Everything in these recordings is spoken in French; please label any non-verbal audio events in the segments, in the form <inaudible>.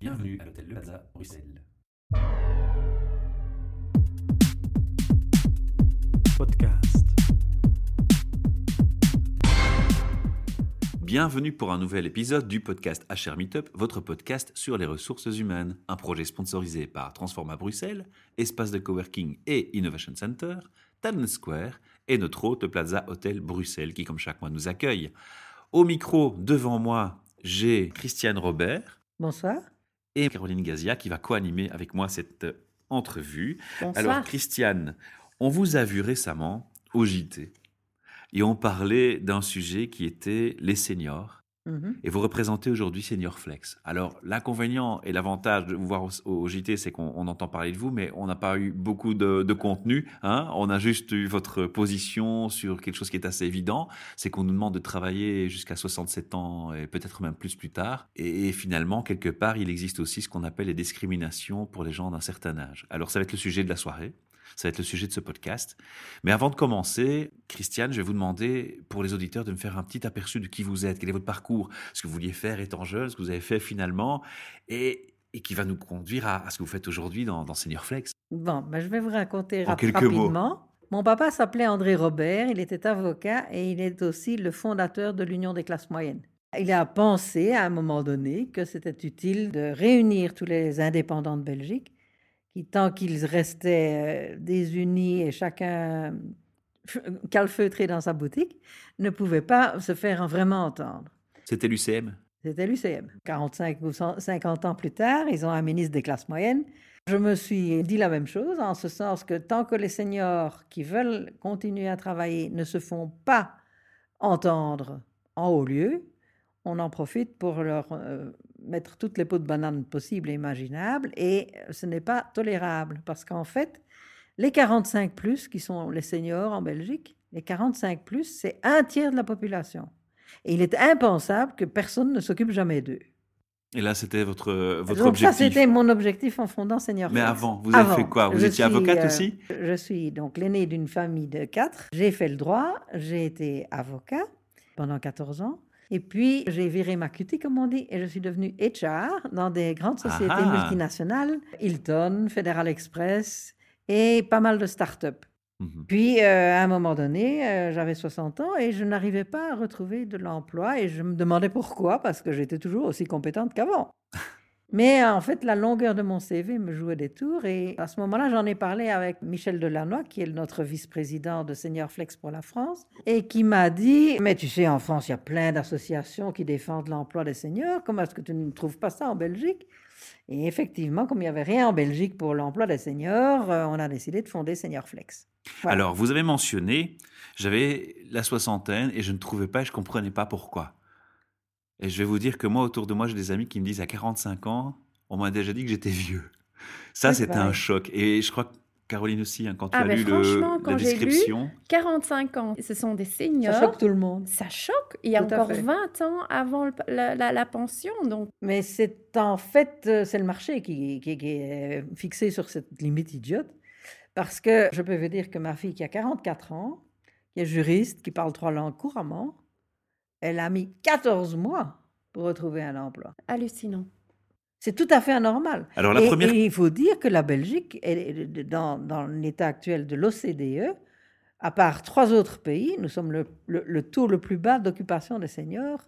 Bienvenue à l'hôtel Le Plaza, Bruxelles. Podcast. Bienvenue pour un nouvel épisode du podcast HR Meetup, votre podcast sur les ressources humaines. Un projet sponsorisé par Transforma Bruxelles, Espace de Coworking et Innovation Center, Talent Square et notre hôte Plaza Hôtel Bruxelles qui, comme chaque mois, nous accueille. Au micro, devant moi, j'ai Christiane Robert Bonsoir. Et Caroline Gazia qui va co-animer avec moi cette euh, entrevue. Bonsoir. Alors, Christiane, on vous a vu récemment au JT et on parlait d'un sujet qui était les seniors. Mhm. Et vous représentez aujourd'hui Senior Flex. Alors, l'inconvénient et l'avantage de vous voir au, JT, c'est qu'on on entend parler de vous, mais on n'a pas eu beaucoup de, de contenu. Hein on a juste eu votre position sur quelque chose qui est assez évident. C'est qu'on nous demande de travailler jusqu'à 67 ans et peut-être même plus plus tard. Et, et finalement, quelque part, il existe aussi ce qu'on appelle les discriminations pour les gens d'un certain âge. Alors, ça va être le sujet de la soirée. Ça va être le sujet de ce podcast. Mais avant de commencer, Christiane, je vais vous demander, pour les auditeurs, de me faire un petit aperçu de qui vous êtes, quel est votre parcours, ce que vous vouliez faire étant jeune, ce que vous avez fait finalement, et, et qui va nous conduire à, à ce que vous faites aujourd'hui dans, dans Senior Flex. Bon, ben, je vais vous raconter rap- mots. rapidement. Mon papa s'appelait André Robert, il était avocat et il est aussi le fondateur de l'Union des classes moyennes. Il a pensé à un moment donné que c'était utile de réunir tous les indépendants de Belgique, qui tant qu'ils restaient euh, désunis et chacun calfeutré dans sa boutique, ne pouvaient pas se faire vraiment entendre. C'était l'UCM C'était l'UCM. 45 ou 100 50 ans plus tard, ils ont un ministre des classes moyennes. Je me suis dit la même chose, en ce sens que tant que les seniors qui veulent continuer à travailler ne se font pas entendre en haut lieu, on en profite pour leur euh, mettre toutes les pots de banane possibles et imaginables, et ce n'est pas tolérable, parce qu'en fait, les 45 plus, qui sont les seniors en Belgique, les 45 plus, c'est un tiers de la population. Et il est impensable que personne ne s'occupe jamais d'eux. Et là, c'était votre, votre Donc ça, objectif. c'était mon objectif en fondant Senior Mais avant, vous avez fait quoi? Vous étiez suis, avocate euh, aussi? Je suis donc l'aîné d'une famille de quatre. J'ai fait le droit, j'ai été avocat pendant 14 ans. Et puis, j'ai viré ma cutie, comme on dit, et je suis devenue HR dans des grandes sociétés multinationales, Hilton, Federal Express et pas mal de start-up. Mhm. Puis, euh, à un moment donné, euh, j'avais 60 ans et je n'arrivais pas à retrouver de l'emploi et je me demandais pourquoi, parce que j'étais toujours aussi compétente qu'avant. Mais euh, en fait, la longueur de mon CV me jouait des tours et à ce moment-là, j'en ai parlé avec Michel Delannoy, qui est notre vice-président de Senior Flex pour la France, et qui m'a dit, mais tu sais, en France, il y a plein d'associations qui défendent l'emploi des seniors, comment est-ce que tu ne trouves pas ça en Belgique? Et effectivement, comme il n'y avait rien en Belgique pour l'emploi des seniors, euh, on a décidé de fonder Senior Flex. Alors, vous avez mentionné, j'avais la soixantaine et je ne trouvais pas, je ne comprenais pas pourquoi. Et je vais vous dire que moi, autour de moi, j'ai des amis qui me disent à 45 ans, on m'a déjà dit que j'étais vieux. Ça, Oui, c'était un choc. Et je crois que Caroline aussi, hein, quand tu Ah, as ben lu le- franchement, la quand j'ai lu, description. 45 ans, ce sont des seniors. Ça choque tout le monde. Ça choque. Il y a Tout encore fait. 20 ans avant le- la, la- la pension. Donc, Mais c'est en fait, euh, c'est le marché qui, qui- qui est fixé sur cette limite idiote. Parce que je peux vous dire que ma fille qui a 44 ans, qui est juriste, qui parle trois langues couramment, elle a mis 14 mois pour retrouver un emploi. hallucinant. C'est tout à fait anormal. Alors, la et, première. et il faut dire que la Belgique, elle est dans, dans l'état actuel de l'OCDE, à part trois autres pays, nous sommes le, le- le taux le plus bas d'occupation des seniors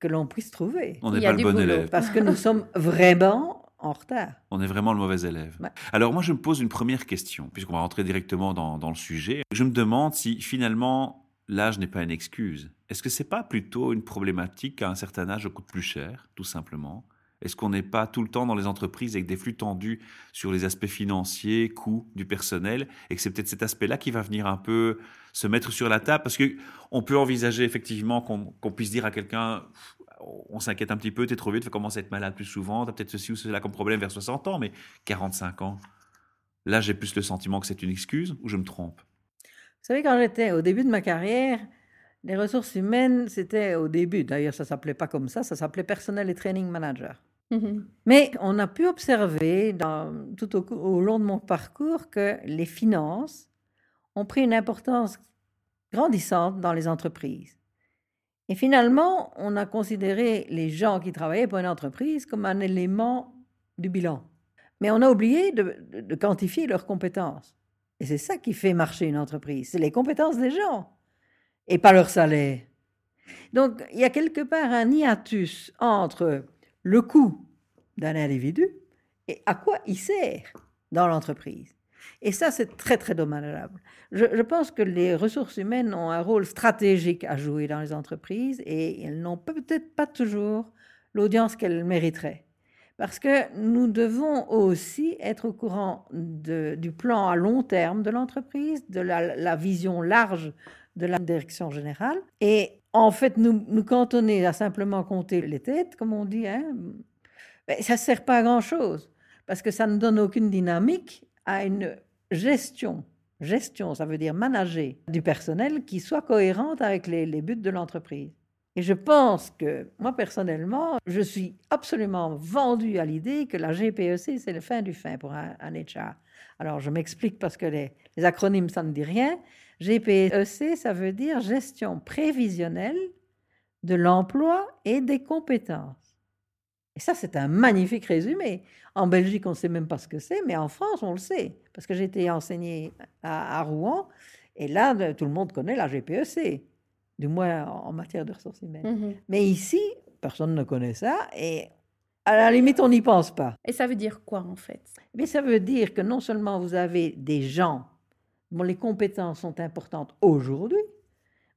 que l'on puisse trouver. On n'est pas le bon boulot. élève. Parce que nous sommes vraiment en retard. On est vraiment le mauvais élève. Ouais. Alors moi, je me pose une première question, puisqu'on va rentrer directement dans, dans le sujet. Je me demande si finalement l'âge n'est pas une excuse. Est-ce que c'est pas plutôt une problématique qu'à un certain âge, coûte plus cher, tout simplement? Est-ce qu'on n'est pas tout le temps dans les entreprises avec des flux tendus sur les aspects financiers, coûts du personnel, et que c'est peut-être cet aspect-là qui va venir un peu se mettre sur la table? Parce que on peut envisager effectivement qu'on puisse dire à quelqu'un on s'inquiète un petit peu, t'es trop vieux, tu vas commencer à être malade plus souvent, t'as peut-être ceci ou cela comme problème vers 60 ans, mais 45 ans, là j'ai plus le sentiment que c'est une excuse ou je me trompe? Savez, quand j'étais au début de ma carrière, les ressources humaines, c'était au début, d'ailleurs ça s'appelait pas comme ça, ça s'appelait personnel et training manager. Mhm. Mais on a pu observer dans- tout au, long de mon parcours que les finances ont pris une importance grandissante dans les entreprises. Et finalement, on a considéré les gens qui travaillaient pour une entreprise comme un élément du bilan. Mais on a oublié de, de- de quantifier leurs compétences. Et c'est ça qui fait marcher une entreprise. C'est les compétences des gens et pas leur salaire. Donc, il y a quelque part un hiatus entre le coût d'un individu et à quoi il sert dans l'entreprise. Et ça, c'est très, très dommageable. Je, je pense que les ressources humaines ont un rôle stratégique à jouer dans les entreprises et elles n'ont peut-être pas toujours l'audience qu'elles mériteraient. Parce que nous devons aussi être au courant du plan à long terme de l'entreprise, de la, vision large de la direction générale. Et en fait, nous, nous cantonner à simplement compter les têtes, comme on dit, hein, ça ne sert pas à grand-chose. Parce que ça ne donne aucune dynamique à une gestion. Gestion, ça veut dire manager du personnel qui soit cohérente avec les buts de l'entreprise. Et je pense que, moi personnellement, je suis absolument vendue à l'idée que la GPEC, c'est le fin du fin pour un, un HR. Alors, je m'explique parce que les, acronymes, ça ne dit rien. GPEC, ça veut dire gestion prévisionnelle de l'emploi et des compétences. Et ça, c'est un magnifique résumé. En Belgique, on ne sait même pas ce que c'est, mais en France, on le sait. Parce que j'ai été enseignée à, à Rouen, et là, tout le monde connaît la GPEC, du moins en matière de ressources humaines. Mhm. Mais ici, personne ne connaît ça, et à la limite, on n'y pense pas. Et ça veut dire quoi en fait? Mais ça veut dire que non seulement vous avez des gens dont les compétences sont importantes aujourd'hui,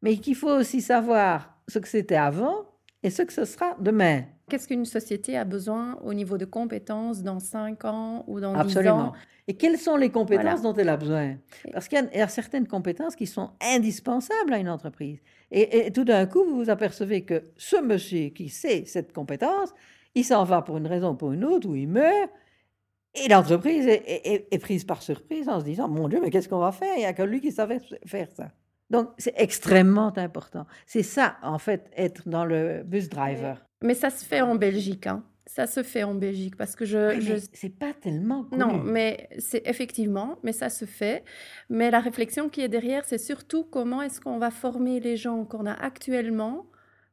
mais qu'il faut aussi savoir ce que c'était avant et ce que ce sera demain. Qu'est-ce qu'une société a besoin au niveau de compétences dans 5 ans ou dans 10 Absolument. ans? Et quelles sont les compétences Voilà. dont elle a besoin? Parce qu'il y a- il y, a certaines compétences qui sont indispensables à une entreprise. Et, et tout d'un coup, vous vous apercevez que ce monsieur qui sait cette compétence, il s'en va pour une raison ou pour une autre, ou il meurt, et l'entreprise est- est prise par surprise en se disant, mon Dieu, mais qu'est-ce qu'on va faire? Il n'y a que lui qui savait faire ça. Donc, c'est extrêmement important. C'est ça, en fait, être dans le bus driver. Mais ça se fait en Belgique. Hein. Ça se fait en Belgique parce que je... Oui, je- c'est pas tellement. Non, mais c'est effectivement, mais ça se fait. Mais la réflexion qui est derrière, c'est surtout comment est-ce qu'on va former les gens qu'on a actuellement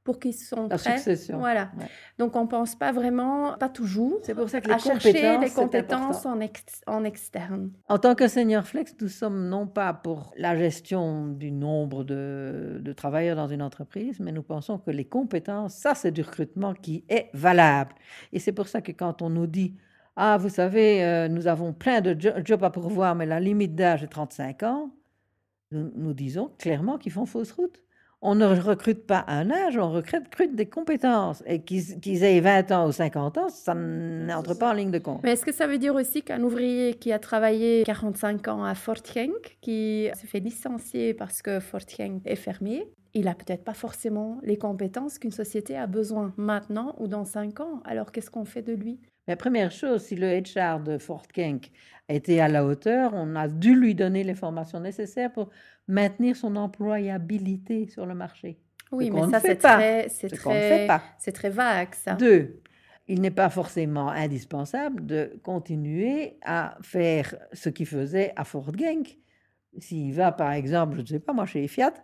pour qu'ils sont La prêts. succession. Voilà. Ouais. Donc on pense pas vraiment, pas toujours, C'est pour ça que les à chercher les compétences en, ex- en externe. En tant que senior flex, nous sommes non pas pour la gestion du nombre de, de travailleurs dans une entreprise, mais nous pensons que les compétences, ça c'est du recrutement qui est valable. Et c'est pour ça que quand on nous dit, ah, vous savez, euh, nous avons plein de jo- jobs à pourvoir, mais la limite d'âge est 35 ans, nous, nous disons clairement qu'ils font fausse route. On ne recrute pas un âge, on recrute, des compétences. Et qu'ils aient 20 ans ou 50 ans, ça n'entre pas en ligne de compte. Mais est-ce que ça veut dire aussi qu'un ouvrier qui a travaillé 45 ans à Fort Genk, qui se fait licencier parce que Fort Genk est fermé, il a peut-être pas forcément les compétences qu'une société a besoin maintenant ou dans 5 ans? Alors qu'est-ce qu'on fait de lui? La première chose, si le HR de Fort Genk était à la hauteur, on a dû lui donner les formations nécessaires pour maintenir son employabilité sur le marché. Oui, mais ça c'est très, c'est très, c'est très vague ça. Deux, il n'est pas forcément indispensable de continuer à faire ce qu'il faisait à Fort Genk. S'il va, par exemple, je ne sais pas, moi, chez Fiat,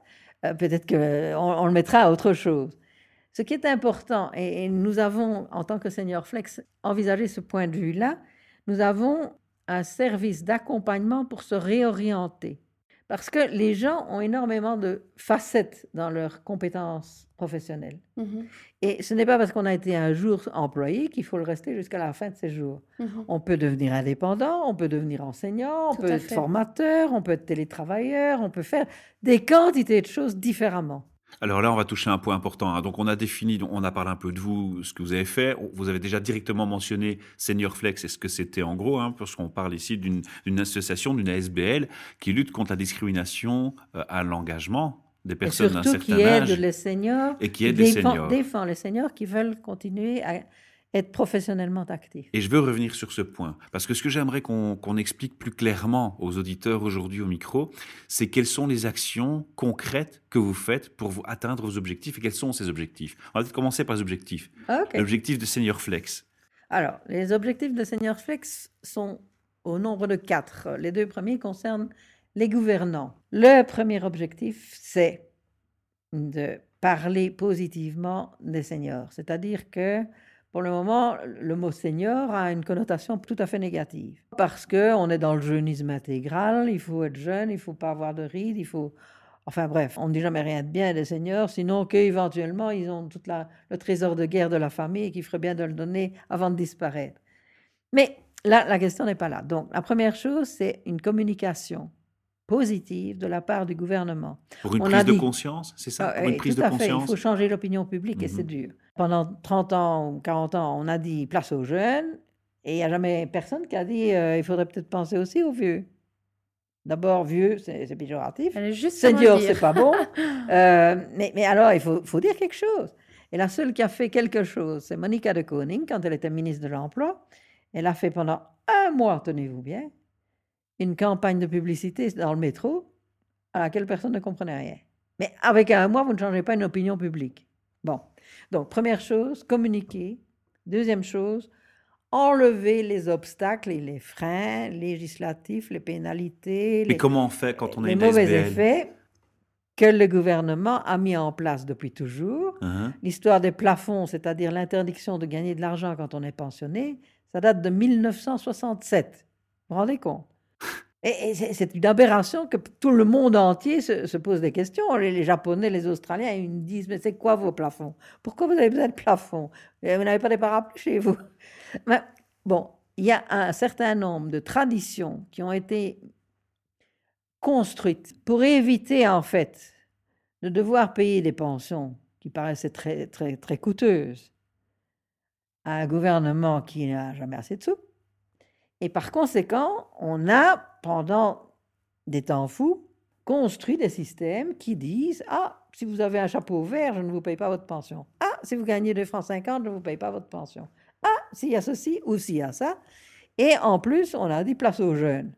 euh, peut-être qu'on on le mettra à autre chose. Ce qui est important, et, et nous avons, en tant que Senior Flex, envisagé ce point de vue-là, nous avons un service d'accompagnement pour se réorienter. Parce que les gens ont énormément de facettes dans leurs compétences professionnelles. Mhm, Et ce n'est pas parce qu'on a été un jour employé qu'il faut le rester jusqu'à la fin de ses jours. mhm. On peut devenir indépendant, on peut devenir enseignant, on Tout peut être fait. formateur, on peut être télétravailleur, on peut faire des quantités de choses différemment. Alors là, on va toucher un point important. hein. Donc, on a défini, on a parlé un peu de vous, ce que vous avez fait. Vous avez déjà directement mentionné Senior Flex et ce que c'était en gros, hein, parce qu'on parle ici d'une association, d'une ASBL, qui lutte contre la discrimination euh, à l'engagement des personnes d'un surtout qui certain aide âge. les seniors, et qui aide les seniors. défend les seniors qui veulent continuer à être professionnellement actifs. Et je veux revenir sur ce point, parce que ce que j'aimerais qu'on qu'on explique plus clairement aux auditeurs aujourd'hui au micro, c'est quelles sont les actions concrètes que vous faites pour vous atteindre vos objectifs et quels sont ces objectifs. On va peut-être commencer par les objectifs. L'objectif de Senior Flex. Alors, les objectifs de Senior Flex sont au nombre de quatre. Les deux premiers concernent les gouvernants. Le premier objectif, c'est de parler positivement des seniors. C'est-à-dire que pour le moment, le mot senior a une connotation tout à fait négative. Parce qu'on est dans le jeunisme intégral, il faut être jeune, il ne faut pas avoir de rides, il faut... Enfin bref, on ne dit jamais rien de bien des seniors, sinon qu'éventuellement, ils ont tout le trésor de guerre de la famille et qu'il ferait bien de le donner avant de disparaître. Mais là, la question n'est pas là. Donc, la première chose, c'est une communication positive de la part du gouvernement. Pour une prise de conscience, c'est ça? Ah, Pour une prise de conscience. Il faut changer l'opinion publique et c'est mhm. dur. Pendant 30 ans ou 40 ans, on a dit place aux jeunes et il n'y a jamais personne qui a dit euh, il faudrait peut-être penser aussi aux vieux. D'abord, vieux, c'est péjoratif. Senior, c'est pas bon. <laughs> Euh, mais, mais, alors, il faut, faut, dire quelque chose. Et la seule qui a fait quelque chose, c'est Monica de Koning, quand elle était ministre de l'Emploi. Elle a fait pendant un mois, tenez-vous bien, une campagne de publicité dans le métro à laquelle personne ne comprenait rien. Mais avec un mois, vous ne changez pas une opinion publique. Bon. Donc, première chose, communiquer. Deuxième chose, enlever les obstacles et les freins législatifs, les pénalités. Mais comment on fait quand on est Les mauvais effets que le gouvernement a mis en place depuis toujours. Uh-huh. L'histoire des plafonds, c'est-à-dire l'interdiction de gagner de l'argent quand on est pensionné, ça date de 1967. Vous vous rendez compte? <laughs> c'est une aberration que tout le monde entier se, pose des questions. Les, Japonais, les Australiens, ils me disent, mais c'est quoi vos plafonds? Pourquoi vous avez besoin de plafonds? Vous n'avez pas des parapluies chez vous? Mais, Bon, il y a un certain nombre de traditions qui ont été construites pour éviter, en fait, de devoir payer des pensions qui paraissaient très, très, très coûteuses à un gouvernement qui n'a jamais assez de sous et par conséquent, on a, pendant des temps fous, construit des systèmes qui disent Ah, si vous avez un chapeau vert, je ne vous paye pas votre pension. Ah, si vous gagnez 2 francs 50, je ne vous paye pas votre pension. Ah, s'il y a ceci ou s'il y a ça. Et en plus, on a dit place aux jeunes.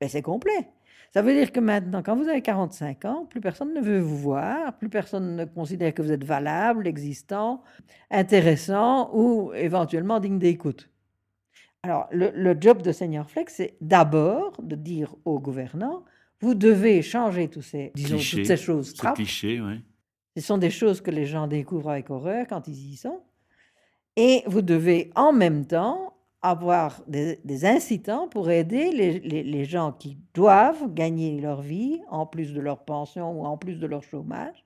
Mais ben, c'est complet. Ça veut dire que maintenant, quand vous avez 45 ans, plus personne ne veut vous voir, plus personne ne considère que vous êtes valable, existant, intéressant ou éventuellement digne d'écoute. Alors, le, job de Senior Flex, c'est d'abord de dire aux gouvernants, vous devez changer tous ces, disons, toutes ces choses. Ces clichés, oui. Ce sont des choses que les gens découvrent avec horreur quand ils y sont. Et vous devez en même temps avoir des, incitants pour aider les, gens qui doivent gagner leur vie, en plus de leur pension ou en plus de leur chômage.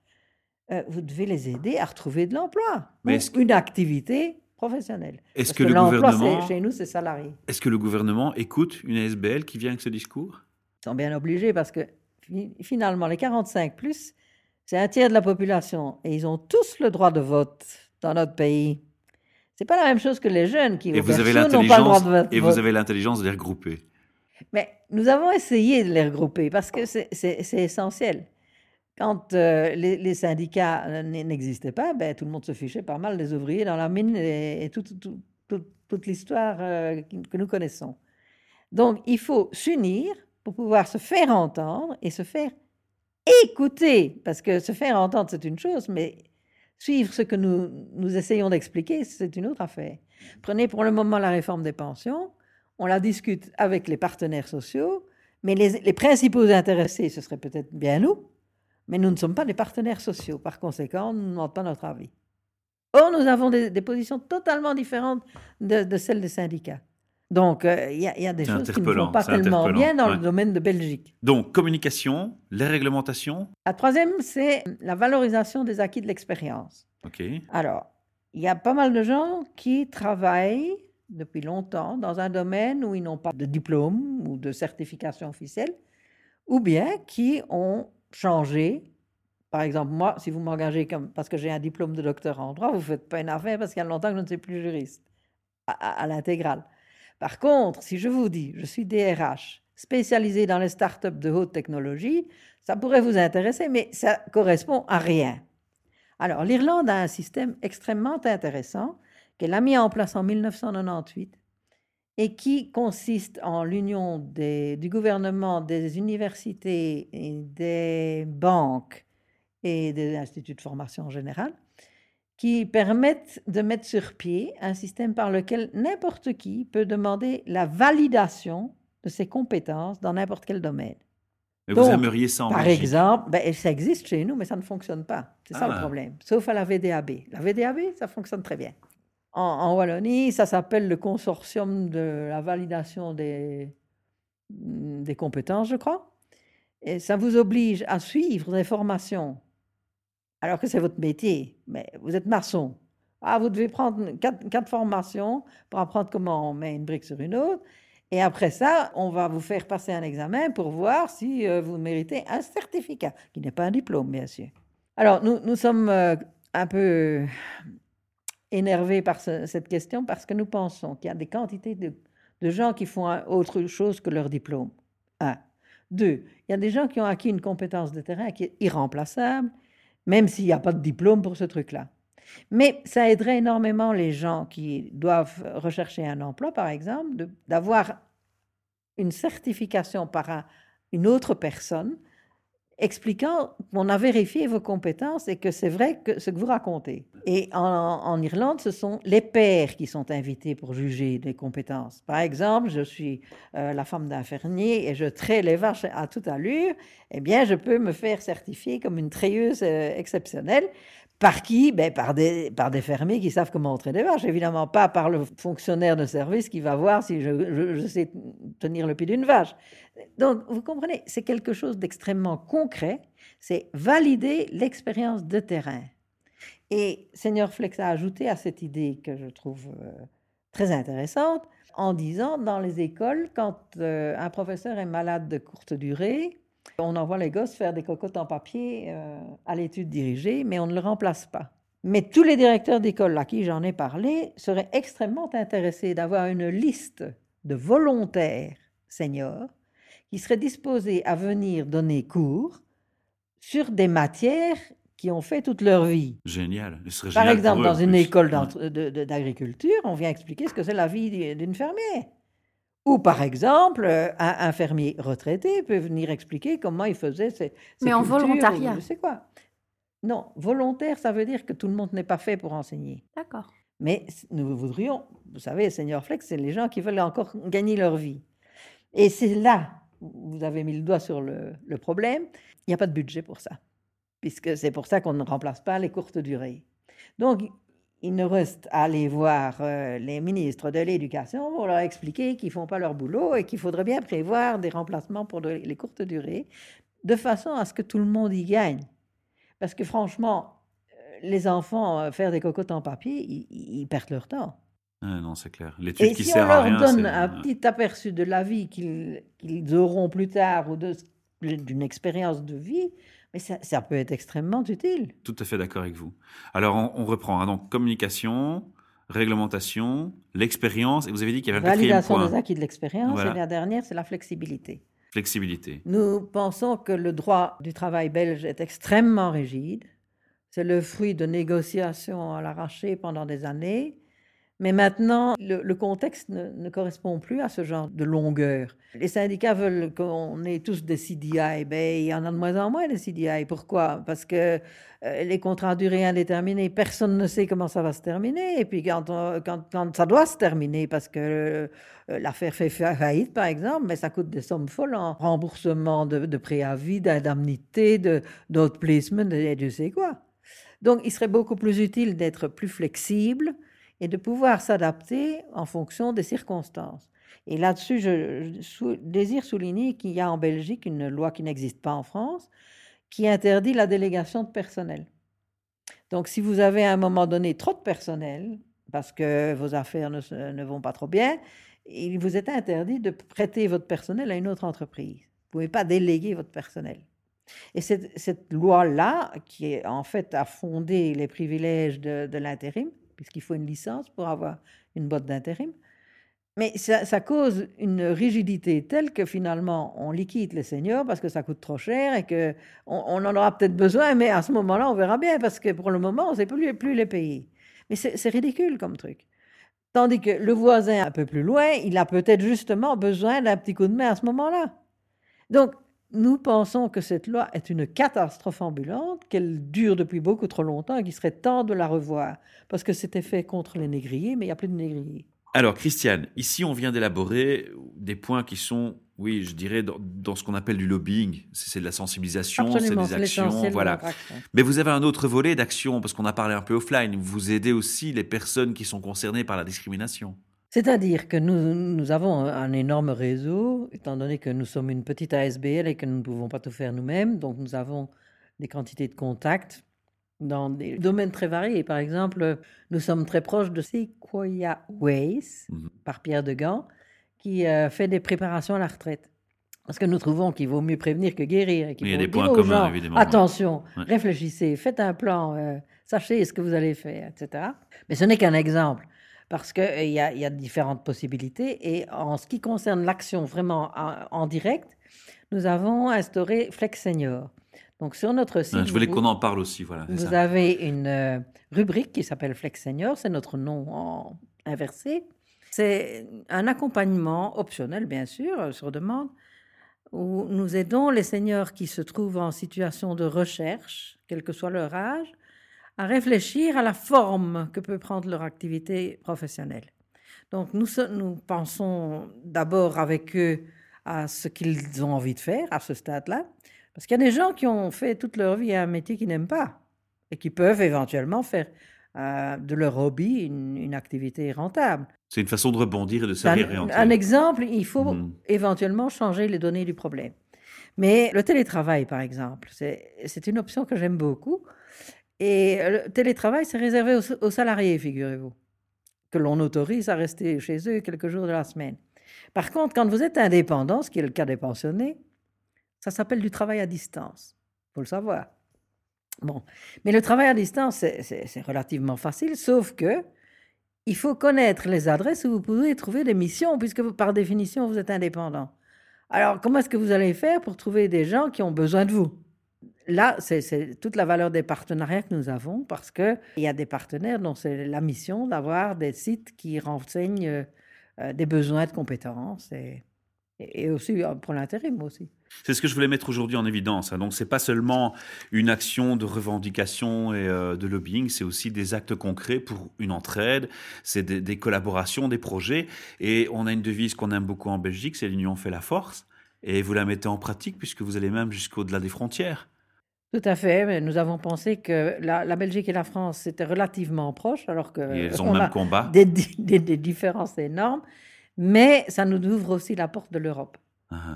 Euh, vous devez les aider à retrouver de l'emploi. Une activité professionnel. Est-ce que, le gouvernement, chez nous, c'est salarié. Est-ce que le gouvernement écoute une ASBL qui vient avec ce discours? Ils sont bien obligés parce que finalement, les 45 plus, c'est un tiers de la population et ils ont tous le droit de vote dans notre pays. C'est pas la même chose que les jeunes qui et vous avez l'intelligence et vous avez l'intelligence de les regrouper. Mais nous avons essayé de les regrouper parce que c'est essentiel. Quand euh, les, syndicats euh, n'existaient pas, ben, tout le monde se fichait pas mal des ouvriers dans la mine et, toute l'histoire euh, que nous connaissons. Donc, il faut s'unir pour pouvoir se faire entendre et se faire écouter. Parce que se faire entendre, c'est une chose, mais suivre ce que nous, nous essayons d'expliquer, c'est une autre affaire. Prenez pour le moment la réforme des pensions. On la discute avec les partenaires sociaux, mais les, les principaux intéressés, ce serait peut-être bien nous, mais nous ne sommes pas des partenaires sociaux. Par conséquent, nous n'avons pas notre avis. Or, nous avons des, positions totalement différentes de, celles des syndicats. Donc, euh, il y, a des choses qui ne vont pas tellement bien dans le domaine de Belgique. Donc, communication, les réglementations. La troisième, c'est la valorisation des acquis de l'expérience. OK. Alors, il y a pas mal de gens qui travaillent depuis longtemps dans un domaine où ils n'ont pas de diplôme ou de certification officielle, ou bien qui ont changer. Par exemple, moi, si vous m'engagez comme, parce que j'ai un diplôme de docteur en droit, vous faites pas une affaire parce qu'il y a longtemps que je ne suis plus juriste, à, l'intégrale. Par contre, si je vous dis, je suis DRH, spécialisé dans les startups de haute technologie, ça pourrait vous intéresser, mais ça correspond à rien. Alors, l'Irlande a un système extrêmement intéressant qu'elle a mis en place en 1998 et qui consiste en l'union du gouvernement, des universités et des banques et des instituts de formation en général, qui permettent de mettre sur pied un système par lequel n'importe qui peut demander la validation de ses compétences dans n'importe quel domaine. Mais vous aimeriez ça en Par exemple, ben, ça existe chez nous, mais ça ne fonctionne pas. C'est ça le ah. problème. Sauf à la VDAB. La VDAB, ça fonctionne très bien. En, Wallonie, ça s'appelle le consortium de la validation des, des compétences, je crois. Et ça vous oblige à suivre des formations, alors que c'est votre métier. Mais vous êtes maçon. Ah, vous devez prendre quatre, quatre, formations pour apprendre comment on met une brique sur une autre. Et après ça, on va vous faire passer un examen pour voir si euh, vous méritez un certificat, qui n'est pas un diplôme, bien sûr. Alors, nous, nous sommes euh, un peu énervés par cette question parce que nous pensons qu'il y a des quantités de, gens qui font autre chose que leur diplôme. Un. Deux, il y a des gens qui ont acquis une compétence de terrain qui est irremplaçable, même s'il n'y a pas de diplôme pour ce truc-là. Mais ça aiderait énormément les gens qui doivent rechercher un emploi, par exemple, d'avoir une certification par une autre personne expliquant qu'on a vérifié vos compétences et que c'est vrai ce que vous racontez. Et en, Irlande, ce sont les pairs qui sont invités pour juger des compétences. Par exemple, je suis euh, la femme d'un fermier et je traite les vaches à toute allure, eh bien, je peux me faire certifier comme une treilleuse euh, exceptionnelle par qui? Ben, par, des, par des fermiers qui savent comment traiter des vaches. Évidemment, pas par le fonctionnaire de service qui va voir si je, je, sais tenir le pied d'une vache. Donc, vous comprenez, c'est quelque chose d'extrêmement concret. C'est valider l'expérience de terrain. Et Seigneur Flex a ajouté à cette idée que je trouve euh, très intéressante en disant dans les écoles, quand euh, un professeur est malade de courte durée, on envoie les gosses faire des cocottes en papier euh, à l'étude dirigée, mais on ne le remplace pas. Mais tous les directeurs d'école à qui j'en ai parlé seraient extrêmement intéressés d'avoir une liste de volontaires seniors qui seraient disposés à venir donner cours sur des matières qui ont fait toute leur vie. Génial. Par exemple, dans une école d'agriculture, on vient expliquer ce que c'est la vie d'une fermière. Ou par exemple, euh, un, fermier retraité peut venir expliquer comment il faisait ses, Mais en volontariat. C'est quoi Non, volontaire, ça veut dire que tout le monde n'est pas fait pour enseigner. D'accord. Mais nous voudrions, vous savez, Seigneur Flex, c'est les gens qui veulent encore gagner leur vie. Et c'est là, vous avez mis le doigt sur le, le problème, il n'y a pas de budget pour ça, puisque c'est pour ça qu'on ne remplace pas les courtes durées. Donc, il ne reste à aller voir euh, les ministres de l'Éducation pour leur expliquer qu'ils ne font pas leur boulot et qu'il faudrait bien prévoir des remplacements pour les courtes durées, de façon à ce que tout le monde y gagne. Parce que franchement, euh, les enfants, euh, faire des cocottes en papier, ils, perdent leur temps. Ah non, c'est clair. L'étude et qui si sert on leur donne un petit aperçu de la vie qu'ils auront plus tard ou d'une expérience de vie, mais ça, peut être extrêmement utile. Tout à fait d'accord avec vous. Alors, on, reprend. Hein. donc, communication, réglementation, l'expérience. Et vous avez dit qu'il y avait un Validation des acquis de l'expérience. Et la dernière, c'est la flexibilité. Flexibilité. Nous pensons que le droit du travail belge est extrêmement rigide. C'est le fruit de négociations à l'arraché pendant des années. Mais maintenant, le, contexte ne, correspond plus à ce genre de longueur. Les syndicats veulent qu'on ait tous des CDI. Ben, il y en a de moins en moins des CDI. Pourquoi? Parce que euh, les contrats à durée indéterminée, personne ne sait comment ça va se terminer. Et puis quand, ça doit se terminer, parce que euh, l'affaire fait faillite, par exemple, mais ça coûte des sommes folles en remboursement de, de préavis, d'indemnité, d'autres placements, et Dieu sait quoi. Donc, il serait beaucoup plus utile d'être plus flexible et de pouvoir s'adapter en fonction des circonstances. Et là-dessus, je, désire souligner qu'il y a en Belgique une loi qui n'existe pas en France, qui interdit la délégation de personnel. Donc, si vous avez à un moment donné trop de personnel, parce que vos affaires ne, vont pas trop bien, il vous est interdit de prêter votre personnel à une autre entreprise. Vous ne pouvez pas déléguer votre personnel. Et cette, loi-là, qui est, en fait a fondé les privilèges de l'intérim, puisqu'il faut une licence pour avoir une boîte d'intérim. Mais ça, cause une rigidité telle que finalement on liquide les seniors parce que ça coûte trop cher et qu'on on en aura peut-être besoin, mais à ce moment-là on verra bien parce que pour le moment on ne sait plus, plus les payer. Mais c'est ridicule comme truc. Tandis que le voisin un peu plus loin, il a peut-être justement besoin d'un petit coup de main à ce moment-là. Donc nous pensons que cette loi est une catastrophe ambulante, qu'elle dure depuis beaucoup trop longtemps et qu'il serait temps de la revoir. Parce que c'était fait contre les négriers, mais il n'y a plus de négriers. Alors, Christiane, ici, on vient d'élaborer des points qui sont, Oui, je dirais dans, dans ce qu'on appelle du lobbying, c'est de la sensibilisation, c'est des actions, voilà. action. Mais vous avez un autre volet d'action, parce qu'on a parlé un peu offline. Vous aidez aussi les personnes qui sont concernées par la discrimination. C'est-à-dire que nous, nous avons un, énorme réseau, étant donné que nous sommes une petite ASBL et que nous ne pouvons pas tout faire nous-mêmes, donc nous avons des quantités de contacts dans des domaines très variés. Par exemple, nous sommes très proches de Sequoia Ways, Mhm. par Pierre Degan, qui euh, fait des préparations à la retraite. Parce que nous trouvons qu'il vaut mieux prévenir que guérir. Et Il y a des points communs, gens, évidemment. Attention, Ouais. réfléchissez, faites un plan, euh, sachez ce que vous allez faire, etc. Mais ce n'est qu'un exemple, parce qu'il y, a- il y a différentes possibilités. Et en ce qui concerne l'action vraiment en, en direct, nous avons instauré Flex Senior. Donc sur notre site, Euh, Je voulais qu'on en parle aussi, voilà. vous ça. avez une euh, rubrique qui s'appelle Flex Senior, c'est notre nom en inversé. C'est un accompagnement optionnel, bien sûr, euh, sur demande, où nous aidons les seniors qui se trouvent en situation de recherche, quel que soit leur âge, à réfléchir à la forme que peut prendre leur activité professionnelle. Donc nous, nous pensons d'abord avec eux à ce qu'ils ont envie de faire à ce stade-là, parce qu'il y a des gens qui ont fait toute leur vie un métier qu'ils n'aiment pas et qui peuvent éventuellement faire euh, de leur hobby une, une activité rentable. C'est une façon de rebondir et de se Un, réorienter. un exemple, il faut Mhm. éventuellement changer les données du problème. Mais le télétravail, par exemple, c'est une option que j'aime beaucoup. Et le télétravail, c'est réservé aux, salariés, figurez-vous, que l'on autorise à rester chez eux quelques jours de la semaine. Par contre, quand vous êtes indépendant, ce qui est le cas des pensionnés, ça s'appelle du travail à distance. Il faut le savoir. Bon. Mais le travail à distance, c'est- relativement facile, sauf que il faut connaître les adresses où vous pouvez trouver des missions, puisque par définition, vous êtes indépendant. Alors, comment est-ce que vous allez faire pour trouver des gens qui ont besoin de vous? Là, c'est toute la valeur des partenariats que nous avons, parce qu'il y a des partenaires dont c'est la mission d'avoir des sites qui renseignent euh, euh, des besoins de compétences et, aussi euh, pour l'intérim aussi. C'est ce que je voulais mettre aujourd'hui en évidence. hein. Donc, c'est pas seulement une action de revendication et de lobbying, c'est aussi des actes concrets pour une entraide, c'est des, des collaborations, des projets. Et on a une devise qu'on aime beaucoup en Belgique, c'est l'union fait la force. Et vous la mettez en pratique puisque vous allez même jusqu'au-delà des frontières. Tout à fait. mais nous avons pensé que la, la Belgique et la France c'était relativement proches, alors que Et elles <laughs> ont on a même combat. des, di- des- des différences énormes. Mais ça nous ouvre aussi la porte de l'Europe.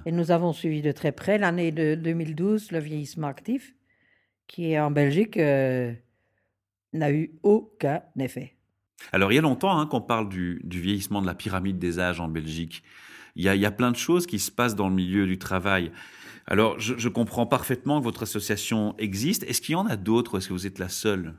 Et nous avons suivi de très près l'année de 2012, le vieillissement actif, qui en Belgique euh, n'a eu aucun effet. Alors, il y a longtemps hein, qu'on parle du, du vieillissement de la pyramide des âges en Belgique. Il y, a, il y a plein de choses qui se passent dans le milieu du travail. Alors, je, je comprends parfaitement que votre association existe. Est-ce qu'il y en a d'autres ou est-ce que vous êtes la seule?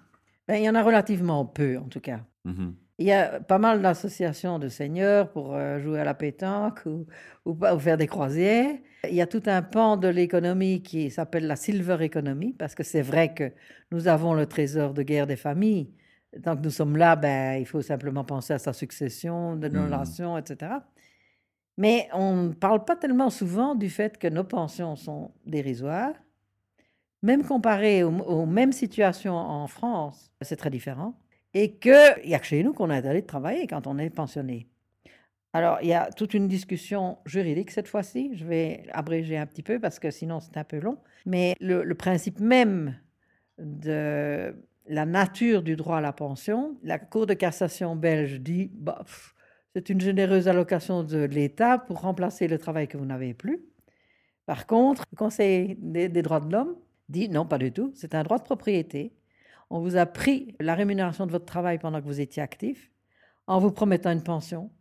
Ben, il y en a relativement peu, en tout cas. Mhm. Il y a pas mal d'associations de seniors pour euh, jouer à la pétanque ou, ou, pas- ou faire des croisières. Il y a tout un pan de l'économie qui s'appelle la silver economy, parce que c'est vrai que nous avons le trésor de guerre des familles. Tant que nous sommes là, ben, il faut simplement penser à sa succession, de nos Mhm. relations, etc. Mais on ne parle pas tellement souvent du fait que nos pensions sont dérisoires. Même comparé aux, mêmes situations en France, c'est très différent. Et qu'il n'y a que chez nous qu'on est de travailler quand on est pensionné. Alors, il y a toute une discussion juridique cette fois-ci. Je vais abréger un petit peu parce que sinon c'est un peu long. Mais le, le principe même de la nature du droit à la pension, la Cour de cassation belge dit bah, pff, c'est une généreuse allocation de l'État pour remplacer le travail que vous n'avez plus. Par contre, le Conseil des, droits de l'homme dit non, pas du tout, c'est un droit de propriété. On vous a pris la rémunération de votre travail pendant que vous étiez actif en vous promettant une pension.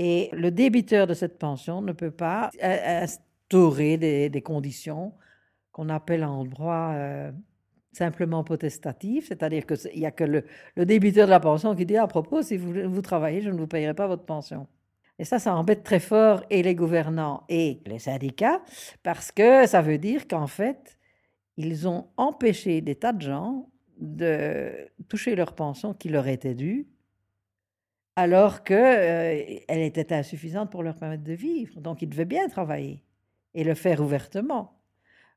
Et le débiteur de cette pension ne peut pas euh, instaurer des, des conditions qu'on appelle en droit euh, simplement potestatif, c'est-à-dire qu'il n'y a que le, débiteur de la pension qui dit à propos, si vous, travaillez, je ne vous payerai pas votre pension. Et ça, ça embête très fort et les gouvernants et les syndicats, parce que ça veut dire qu'en fait, ils ont empêché des tas de gens de toucher leur pension qui leur était due, alors qu'elle euh, était insuffisante pour leur permettre de vivre. Donc, ils devaient bien travailler et le faire ouvertement.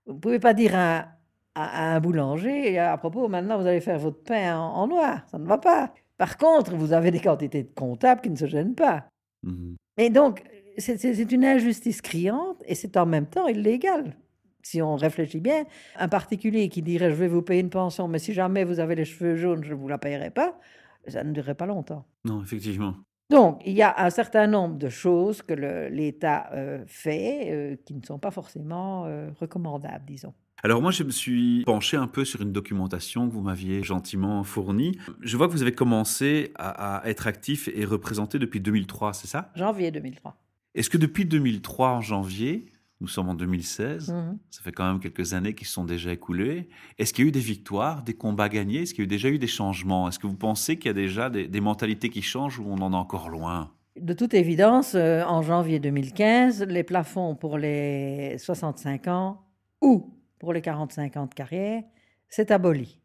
Vous ne pouvez pas dire à, à, à, un boulanger à propos, maintenant vous allez faire votre pain en, en, noir. Ça ne va pas. Par contre, vous avez des quantités de comptables qui ne se gênent pas. Mmh. Et donc, c'est une injustice criante et c'est en même temps illégal. Si on réfléchit bien, un particulier qui dirait je vais vous payer une pension, mais si jamais vous avez les cheveux jaunes, je ne vous la payerai pas, ça ne durerait pas longtemps. Non, effectivement. Donc, il y a un certain nombre de choses que l'État euh, fait euh, qui ne sont pas forcément euh, recommandables, disons. Alors moi, je me suis penché un peu sur une documentation que vous m'aviez gentiment fournie. Je vois que vous avez commencé à, à être actif et représenté depuis 2003, c'est ça? Janvier 2003. Est-ce que depuis 2003, en janvier, nous sommes en 2016, Mhm. ça fait quand même quelques années qui se sont déjà écoulées, est-ce qu'il y a eu des victoires, des combats gagnés? Est-ce qu'il y a eu déjà eu des changements? Est-ce que vous pensez qu'il y a déjà des, des mentalités qui changent ou on en est encore loin? De toute évidence, euh, en janvier 2015, les plafonds pour les 65 ans ou pour les 45 ans de carrière, c'est aboli.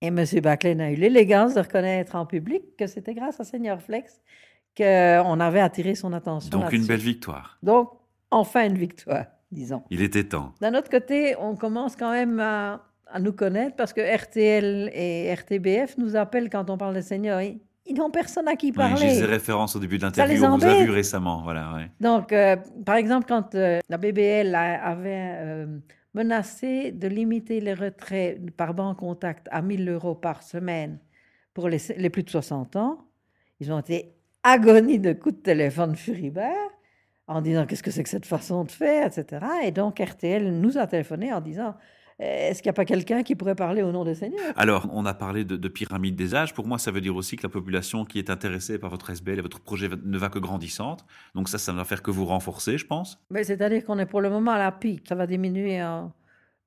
Et M. Baclaine a eu l'élégance de reconnaître en public que c'était grâce à Seigneur Flex qu'on avait attiré son attention. Donc une belle victoire. Donc, enfin une victoire, disons. Il était temps. D'un autre côté, on commence quand même à, à nous connaître parce que RTL et RTBF nous appellent quand on parle des seniors. Ils, ils n'ont personne à qui Oui, parler. J'ai des références au début de l'interview. On vous a vu récemment. Voilà, ouais. Donc, euh, par exemple, quand euh, la BBL avait euh, menacé de limiter les retraits par banque contact à 1000 euros par semaine pour les, plus de 60 ans, ils ont été agonie de coups de téléphone furibert en disant qu'est-ce que c'est que cette façon de faire, etc. Et donc RTL nous a téléphoné en disant est-ce qu'il n'y a pas quelqu'un qui pourrait parler au nom des seigneurs? Alors, on a parlé de, de pyramide des âges. Pour moi, ça veut dire aussi que la population qui est intéressée par votre SBL et votre projet ne va que grandissante. Donc ça, ça ne va faire que vous renforcer, je pense. Mais C'est-à-dire qu'on est pour le moment à la pique. Ça va diminuer en-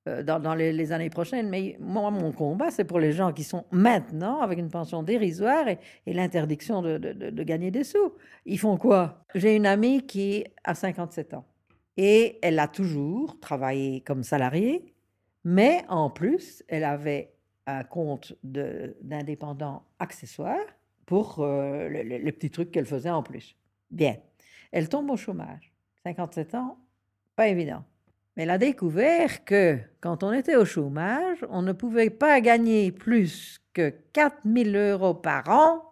euh, dans, dans les, les années prochaines. Mais moi, mon combat, c'est pour les gens qui sont maintenant avec une pension dérisoire et, et l'interdiction de, de- de- de gagner des sous. Ils font quoi? J'ai une amie qui a 57 ans et elle a toujours travaillé comme salariée, mais en plus, elle avait un compte d'indépendant accessoire pour euh, le- le- les petits trucs qu'elle faisait en plus. Bien. Elle tombe au chômage. 57 ans, pas évident. Mais elle a découvert que quand on était au chômage, on ne pouvait pas gagner plus que 4 000 euros par an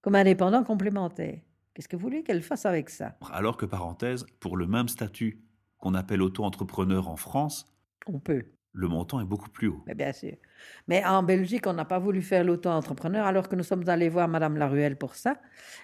comme indépendant complémentaire. Qu'est-ce que vous voulez qu'elle fasse avec ça? Alors que, parenthèse, pour le même statut qu'on appelle auto-entrepreneur en France, On peut, le montant est beaucoup plus haut. mais bien sûr. Mais en Belgique, on n'a pas voulu faire l'auto-entrepreneur alors que nous sommes allés voir Madame Laruelle pour ça.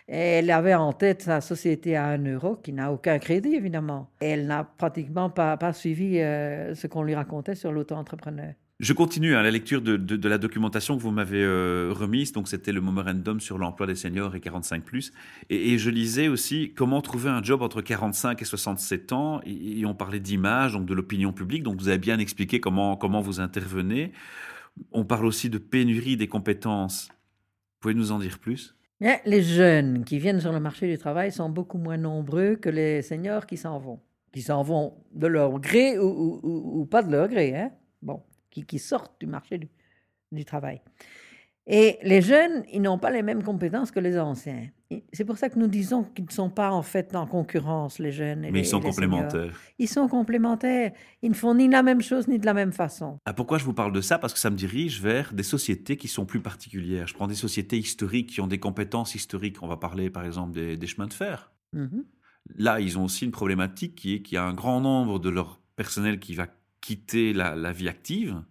Et elle avait en tête sa société à 1 euro qui n'a aucun crédit, évidemment. Et elle n'a pratiquement pas, suivi euh, ce qu'on lui racontait sur l'auto-entrepreneur. Je continue à la lecture de, la documentation que vous m'avez euh, remise. Donc, c'était le memorandum sur l'emploi des seniors et 45 plus. Et, je lisais aussi comment trouver un job entre 45 et 67 ans. Et, on parlait d'image, donc de l'opinion publique. Donc, vous avez bien expliqué comment, comment vous intervenez. On parle aussi de pénurie des compétences. Pouvez nous en dire plus? Les jeunes qui viennent sur le marché du travail sont beaucoup moins nombreux que les seniors qui s'en vont. Qui s'en vont de leur gré ou pas de leur gré, hein? Bon, qui, qui sortent du marché du, du travail. Et les jeunes, ils n'ont pas les mêmes compétences que les anciens. C'est pour ça que nous disons qu'ils ne sont pas en fait en concurrence, les jeunes. Et Mais les- ils sont seniors. complémentaires. Ils sont complémentaires. Ils ne font ni la même chose ni de la même façon. Ah, pourquoi je vous parle de ça? Parce que ça me dirige vers des sociétés qui sont plus particulières. Je prends des sociétés historiques qui ont des compétences historiques. On va parler par exemple des, des chemins de fer. Mhm. Là, ils ont aussi une problématique qui est qu'il y a un grand nombre de leur personnel qui va quitter la, la vie active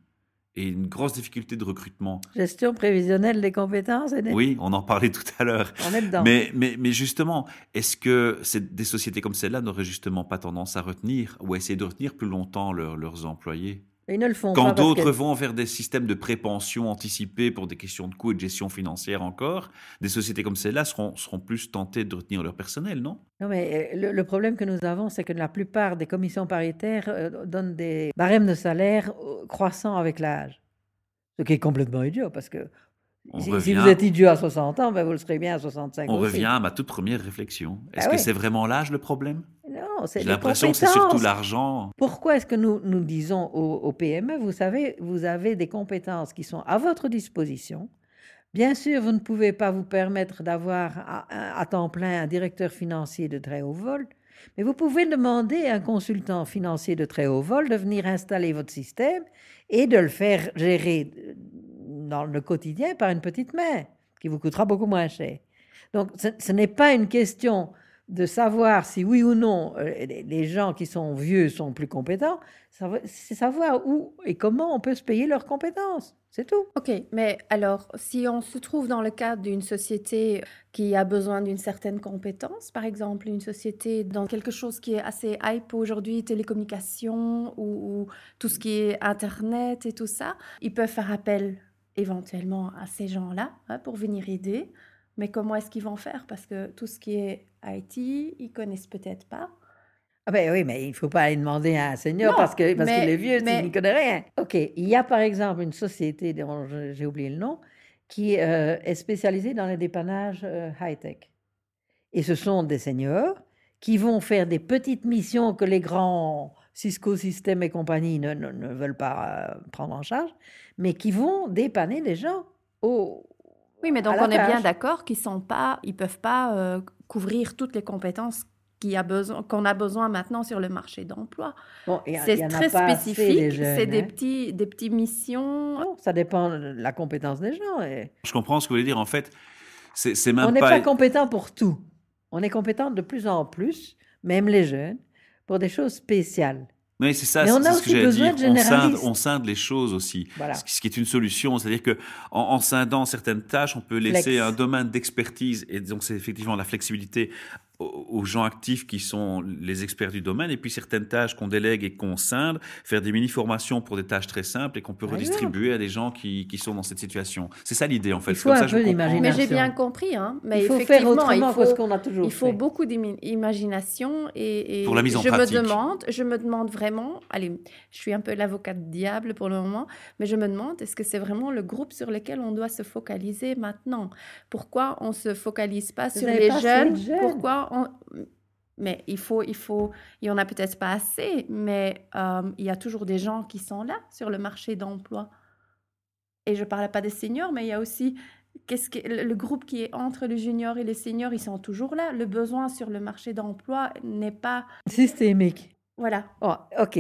et une grosse difficulté de recrutement. Gestion prévisionnelle des compétences. Et des... Oui, on en parlait tout à l'heure. On est dedans. Mais, mais, mais justement, est-ce que des sociétés comme celle-là n'auraient justement pas tendance à retenir ou à essayer de retenir plus longtemps leurs employés? Ils ne le font Quand d'autres que- vont vers des systèmes de prépension anticipés pour des questions de coûts et de gestion financière encore, des sociétés comme celle-là seront, seront plus tentées de retenir leur personnel, non? Non, mais euh, le, le problème que nous avons, c'est que la plupart des commissions paritaires euh, donnent des barèmes de salaire euh, croissants avec l'âge. Ce qui est complètement idiot, parce que On si, vous êtes idiot à 60 ans, ben vous le serez bien à 65 On aussi. revient à ma toute première réflexion. Est-ce Ah que oui. c'est vraiment l'âge le problème? Non, c'est J'ai l'impression que c'est surtout l'argent. Pourquoi est-ce que nous, nous disons aux, aux PME, vous savez, vous avez des compétences qui sont à votre disposition. Bien sûr, vous ne pouvez pas vous permettre d'avoir à, à temps plein un directeur financier de très haut vol, mais vous pouvez demander à un consultant financier de très haut vol de venir installer votre système et de le faire gérer dans le quotidien par une petite main, qui vous coûtera beaucoup moins cher. Donc, ce, n'est pas une question de savoir si oui ou non euh, les gens qui sont vieux sont plus compétents, c'est savoir où et comment on peut se payer leurs compétences. C'est tout. Ok, mais alors, si on se trouve dans le cadre d'une société qui a besoin d'une certaine compétence, par exemple, une société dans quelque chose qui est assez hype aujourd'hui, télécommunications ou tout ce qui est Internet et tout ça, ils peuvent faire appel éventuellement à ces gens-là hein, pour venir aider. Mais comment est-ce qu'ils vont faire? Parce que tout ce qui est IT, ils connaissent peut-être pas. Ah ben oui, mais il ne faut pas aller demander à un senior Non, parce que parce qu'il est vieux, mais- n'y connaît rien. OK, il y a par exemple une société dont j'ai oublié le nom qui euh, est spécialisée dans les dépannages euh, high-tech. Et ce sont des seniors qui vont faire des petites missions que les grands Cisco Systems et compagnie ne, ne- ne veulent pas euh, prendre en charge, mais qui vont dépanner des gens au, Oui, mais donc à la on est bien d'accord qu'ils sont pas, ils peuvent pas euh, couvrir toutes les compétences a besoin, qu'on a besoin maintenant sur le marché d'emploi. Bon, C'est y en a très spécifique, c'est des hein. petits, des petites missions. Non, ça dépend de la compétence des gens. et- Je comprends ce que vous voulez dire. En fait, c'est même On n'est pas. pas compétent pour tout. On est compétent de plus en plus, même les jeunes, pour des choses spéciales. Oui, c'est ça, Mais on c'est ce que aussi j'allais besoin dire. de On scinde, on scinde les choses aussi. Voilà. Ce qui- ce qui est une solution, c'est-à-dire que en, en scindant certaines tâches, on peut laisser Flex. un domaine d'expertise, et donc c'est effectivement la flexibilité aux, gens actifs qui sont les experts du domaine, et puis certaines tâches qu'on délègue et qu'on scinde, faire des mini-formations pour des tâches très simples et qu'on peut Par redistribuer à des gens qui, qui sont dans cette situation. C'est ça l'idée en fait. Il C'est faut comme ça un je peu. Mais j'ai bien Imagination. compris, hein. Mais il faut faire autrement il que ce faut, qu'on a toujours il faut fait. beaucoup d'imagination et, et Pour la mise en je pratique. me demande, je me demande vraiment, allez, je suis un peu l'avocat du diable pour le moment, mais je me demande est-ce que c'est vraiment le groupe sur lequel on doit se focaliser maintenant? Pourquoi on se focalise pas Vous sur les pas jeunes? jeunes. Pourquoi on mais il faut, il faut, il y en a peut-être pas assez, mais euh, il y a toujours des gens qui sont là sur le marché d'emploi. Et je parle pas des seniors, mais il y a aussi qu'est-ce que le le groupe qui est entre les juniors et les seniors, ils sont toujours là. Le besoin sur le marché d'emploi n'est pas, Systémique. voilà. Oh, OK.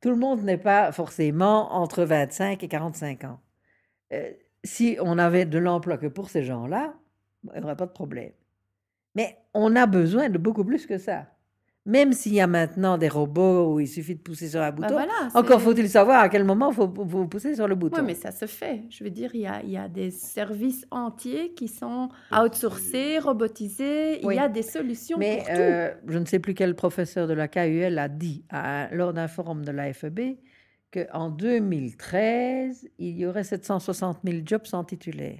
Tout le monde n'est pas forcément entre 25 et 45 ans. Euh, si on avait de l'emploi que pour ces gens-là, il n'y aurait pas de problème. Mais on a besoin de beaucoup plus que ça. Même s'il y a maintenant des robots où il suffit de pousser sur un Bah bouton, voilà, encore faut-il savoir à quel moment il faut, faut pousser sur le bouton. Oui, mais ça se fait. Je veux dire, il y a, il y a des services entiers qui sont outsourcés, robotisés. Oui. Il y a des solutions Mais pour tout. euh, je ne sais plus quel professeur de la KUL a dit à lors d'un forum de la FEB qu'en 2013, il y aurait 760 000 jobs sans titulaire.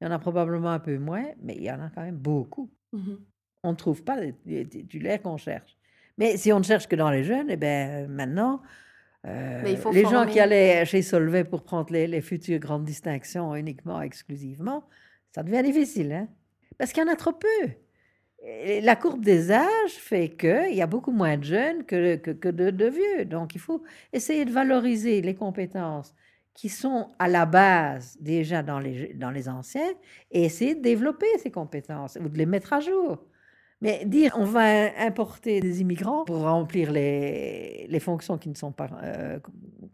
Il y en a probablement un peu moins, mais il y en a quand même beaucoup. Mhm. On ne trouve pas les, les titulaires qu'on cherche. Mais si on ne cherche que dans les jeunes, eh bien, maintenant, euh, les gens qui allaient chez Solvay pour prendre les, les futures grandes distinctions uniquement, exclusivement, ça devient difficile, hein? Parce qu'il y en a trop peu. Et La courbe des âges fait qu'il y a beaucoup moins de jeunes que, que, que de, de vieux. Donc, il faut essayer de valoriser les compétences qui sont à la base déjà dans les, dans les anciens et essayer de développer ces compétences ou de les mettre à jour. Mais dire on va importer des immigrants pour remplir les, les fonctions qui ne sont pas euh,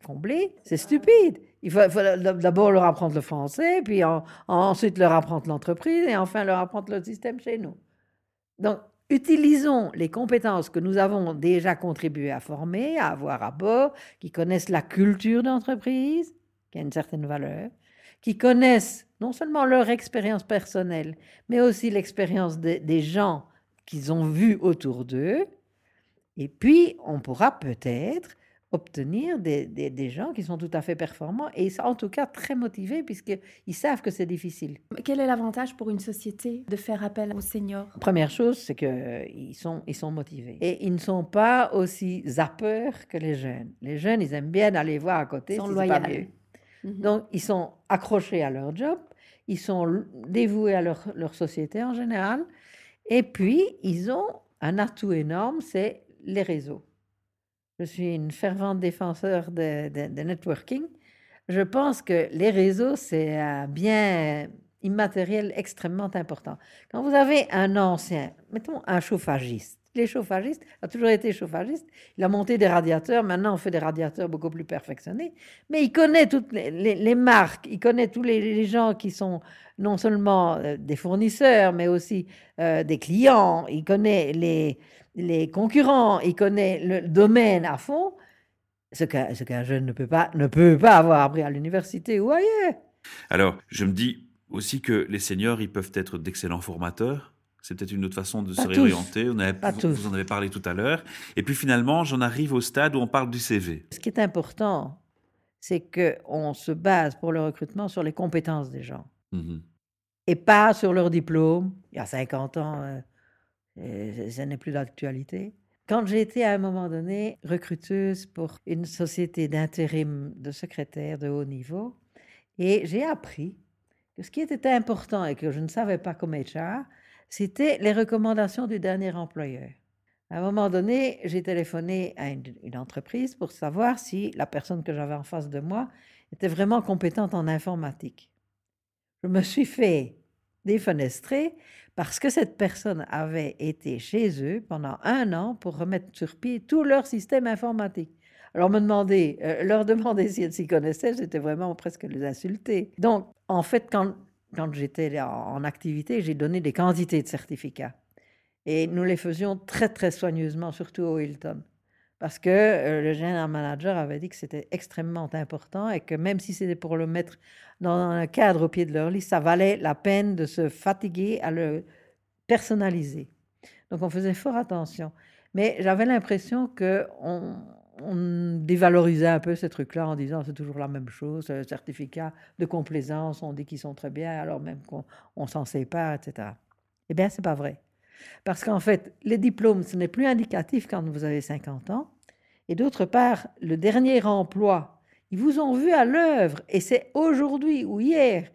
comblées, c'est stupide. Il faut, d'abord leur apprendre le français, puis en- ensuite leur apprendre l'entreprise et enfin leur apprendre le système chez nous. Donc, utilisons les compétences que nous avons déjà contribué à former, à avoir à bord, qui connaissent la culture d'entreprise, qui a une certaine valeur, qui connaissent non seulement leur expérience personnelle, mais aussi l'expérience de- des gens qu'ils ont vus autour d'eux. Et puis, on pourra peut-être obtenir des, des- des gens qui sont tout à fait performants et en tout cas très motivés puisqu'ils savent que c'est difficile. Quel est l'avantage pour une société de faire appel aux seniors? Première chose, c'est qu'ils sont, ils sont motivés. Et ils ne sont pas aussi zappeurs que les jeunes. Les jeunes, ils aiment bien aller voir à côté Ils sont si loyaux. Mhm. Donc, ils sont accrochés à leur job, ils sont dévoués à leur, société en général, et puis ils ont un atout énorme, c'est les réseaux. Je suis une fervente défenseur de networking. Je pense que les réseaux, c'est un bien immatériel extrêmement important. Quand vous avez un ancien, mettons un chauffagiste, les chauffagistes, a toujours été chauffagiste. Il a monté des radiateurs. Maintenant, on fait des radiateurs beaucoup plus perfectionnés. Mais il connaît toutes les, marques. Il connaît tous les, gens qui sont non seulement euh, des fournisseurs, mais aussi euh, des clients. Il connaît les, les concurrents. Il connaît le domaine à fond. Ce qu'un jeune ne peut, pas, ne peut pas avoir appris à l'université ou ailleurs. Alors, je me dis aussi que les seniors, ils peuvent être d'excellents formateurs c'est peut-être une autre façon de se réorienter. On vous, en avez parlé tout à l'heure. Et puis finalement, j'en arrive au stade où on parle du CV. Ce qui est important, c'est qu'on se base pour le recrutement sur les compétences des gens. Mmh Et pas sur leur diplôme. Il y a 50 ans, euh, ça n'est plus d'actualité. Quand j'ai été à un moment donné recruteuse pour une société d'intérim de secrétaires de haut niveau, et j'ai appris que ce qui était important et que je ne savais pas comme HR, c'était les recommandations du dernier employeur. À un moment donné, j'ai téléphoné à une, entreprise pour savoir si la personne que j'avais en face de moi était vraiment compétente en informatique. Je me suis fait défenestrer parce que cette personne avait été chez eux pendant un an pour remettre sur pied tout leur système informatique. Alors me demander, euh, leur <laughs> demander s'ils s'y connaissaient, c'était vraiment presque les insulter. Donc, en fait, quand quand j'étais en activité, j'ai donné des quantités de certificats. Et nous les faisions très, très soigneusement, surtout au Hilton. Parce que euh, le général manager avait dit que c'était extrêmement important et que même si c'était pour le mettre dans un cadre au pied de leur lit, ça valait la peine de se fatiguer à le personnaliser. Donc on faisait fort attention. Mais j'avais l'impression qu'on on dévalorisait un peu ces trucs-là en disant c'est toujours la même chose, certificat de complaisance, on dit qu'ils sont très bien alors même qu'on s'en sépare, etc. Eh bien, c'est pas vrai. Parce qu'en fait, les diplômes, ce n'est plus indicatif quand vous avez 50 ans. Et d'autre part, le dernier emploi, ils vous ont vu à l'œuvre et c'est aujourd'hui ou hier.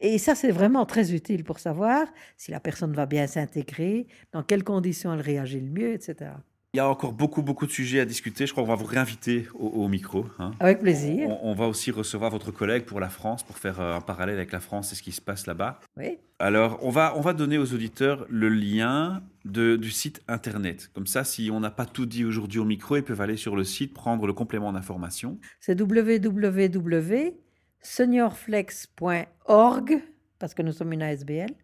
Et ça, c'est vraiment très utile pour savoir si la personne va bien s'intégrer, dans quelles conditions elle réagit le mieux, etc. Il y a encore beaucoup, beaucoup de sujets à discuter. Je crois qu'on va vous réinviter au, micro. Hein. Avec plaisir. On, va aussi recevoir votre collègue pour la France, pour faire euh, un parallèle avec la France et ce qui se passe là-bas. Oui. Alors, on va, on va donner aux auditeurs le lien de, du site internet. Comme ça, si on n'a pas tout dit aujourd'hui au micro, ils peuvent aller sur le site, prendre le complément d'information. C'est www.seniorflex.org, parce que nous sommes une ASBL.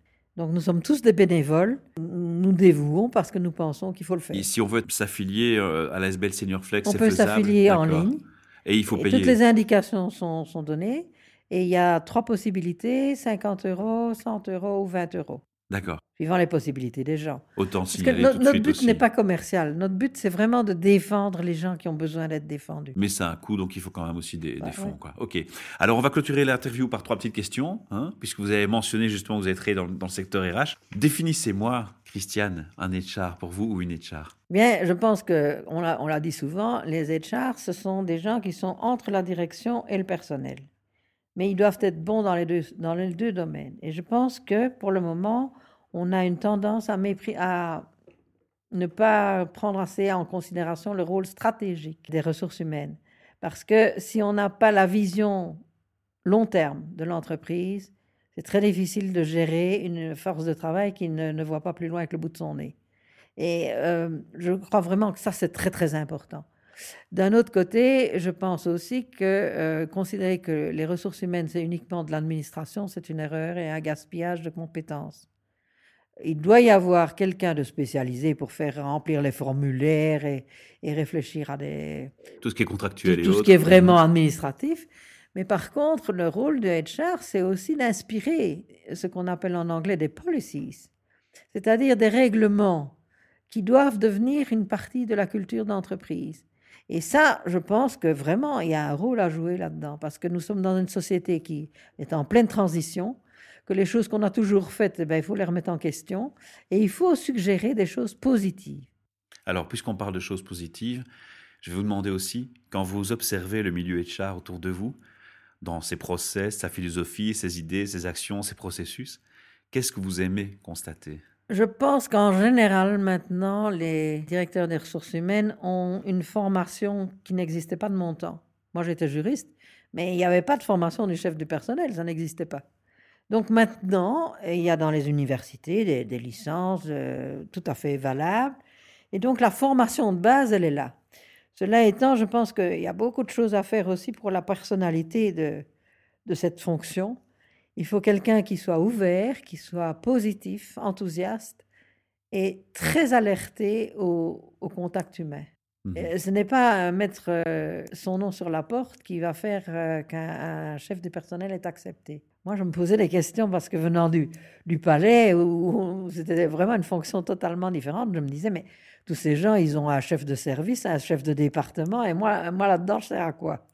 Donc nous sommes tous des bénévoles, nous dévouons parce que nous pensons qu'il faut le faire. Et si on veut s'affilier euh, à l'ASBL Senior Flex, on peut s'affilier en ligne. Et il faut payer. Toutes les indications sont, sont données. Et il y a trois possibilités 50 euros, 100 euros ou 20 euros. D'accord. Suivant les possibilités des gens. Autant Parce que notre but n'est pas commercial. Notre but, c'est vraiment de défendre les gens qui ont besoin d'être défendus. Mais c'est un coût, donc il faut quand même aussi des, bah fonds. Quoi. OK. Alors, on va clôturer l'interview par trois petites questions, hein, puisque vous avez mentionné justement que vous êtes dans, dans, le secteur RH. Définissez-moi, Christiane, un HR pour vous ou une HR Bien, je pense que on l'a dit souvent, les HR, ce sont des gens qui sont entre la direction et le personnel mais ils doivent être bons dans les deux, domaines. Et je pense que pour le moment, on a une tendance à, à ne pas prendre assez en considération le rôle stratégique des ressources humaines. Parce que si on n'a pas la vision long terme de l'entreprise, c'est très difficile de gérer une force de travail qui ne, ne, voit pas plus loin que le bout de son nez. Et euh, je crois vraiment que ça, c'est très, très important. D'un autre côté, je pense aussi que euh, considérer que les ressources humaines, c'est uniquement de l'administration, c'est une erreur et un gaspillage de compétences. Il doit y avoir quelqu'un de spécialisé pour faire remplir les formulaires et, réfléchir à des... Tout ce qui est contractuel et Tout ce qui est vraiment administratif. Mais par contre, le rôle de HR, c'est aussi d'inspirer ce qu'on appelle en anglais des policies, c'est-à-dire des règlements qui doivent devenir une partie de la culture d'entreprise. Et ça, je pense que vraiment, il y a un rôle à jouer là-dedans, parce que nous sommes dans une société qui est en pleine transition, que les choses qu'on a toujours faites, eh ben, il faut les remettre en question, et il faut suggérer des choses positives. Alors, puisqu'on parle de choses positives, je vais vous demander aussi, quand vous observez le milieu HR autour de vous, dans ses process, sa philosophie, ses idées, ses actions, ses processus, qu'est-ce que vous aimez constater? Je pense qu'en général, maintenant, les directeurs des ressources humaines ont une formation qui n'existait pas de mon temps. Moi, j'étais juriste, mais il n'y avait pas de formation du chef du personnel, ça n'existait pas. Donc maintenant, il y a dans les universités des, licences euh, tout à fait valables. Et donc la formation de base, elle est là. Cela étant, je pense qu'il y a beaucoup de choses à faire aussi pour la personnalité de, de cette fonction. Il faut quelqu'un qui soit ouvert, qui soit positif, enthousiaste et très alerté au, contact humain. Mhm. Ce n'est pas mettre euh, son nom sur la porte qui va faire euh, qu'un chef de personnel est accepté. Moi, je me posais des questions parce que venant du, du palais, où, c'était vraiment une fonction totalement différente, je me disais, mais tous ces gens, ils ont un chef de service, un chef de département, et moi, moi là-dedans, je sais à quoi?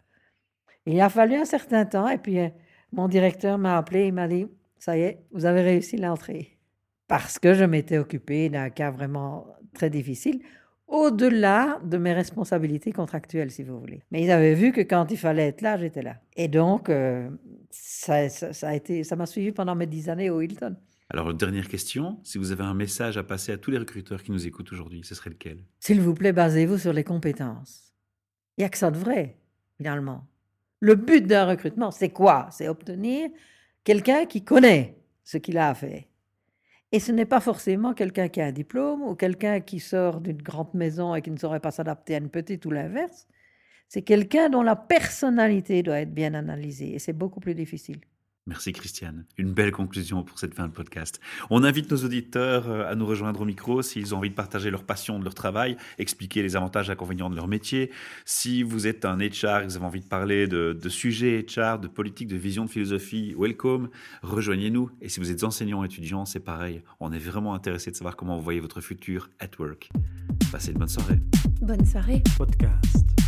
il a fallu un certain temps, et puis euh, mon directeur m'a appelé, il m'a dit, ça y est, vous avez réussi l'entrée. Parce que je m'étais occupé d'un cas vraiment très difficile, au-delà de mes responsabilités contractuelles, si vous voulez. Mais ils avaient vu que quand il fallait être là, j'étais là. Et donc, euh, ça, ça, a été, ça m'a suivi pendant mes dix années au Hilton. Alors, dernière question, si vous avez un message à passer à tous les recruteurs qui nous écoutent aujourd'hui, ce serait lequel? S'il vous plaît, basez-vous sur les compétences. Il n'y a que ça de vrai, finalement. Le but d'un recrutement, c'est quoi? C'est obtenir quelqu'un qui connaît ce qu'il a à faire. Et ce n'est pas forcément quelqu'un qui a un diplôme ou quelqu'un qui sort d'une grande maison et qui ne saurait pas s'adapter à une petite ou l'inverse. C'est quelqu'un dont la personnalité doit être bien analysée et c'est beaucoup plus difficile. Merci Christiane. Une belle conclusion pour cette fin de podcast. On invite nos auditeurs euh, à nous rejoindre au micro s'ils ont envie de partager leur passion de leur travail, expliquer les avantages et inconvénients de leur métier. Si vous êtes un HR et que vous avez envie de parler de, de sujets HR, de politique, de vision, de philosophie, welcome, rejoignez-nous. Et si vous êtes enseignant ou étudiant, c'est pareil. On est vraiment intéressé de savoir comment vous voyez votre futur at work. Passez une bonne soirée. Bonne soirée. Podcast.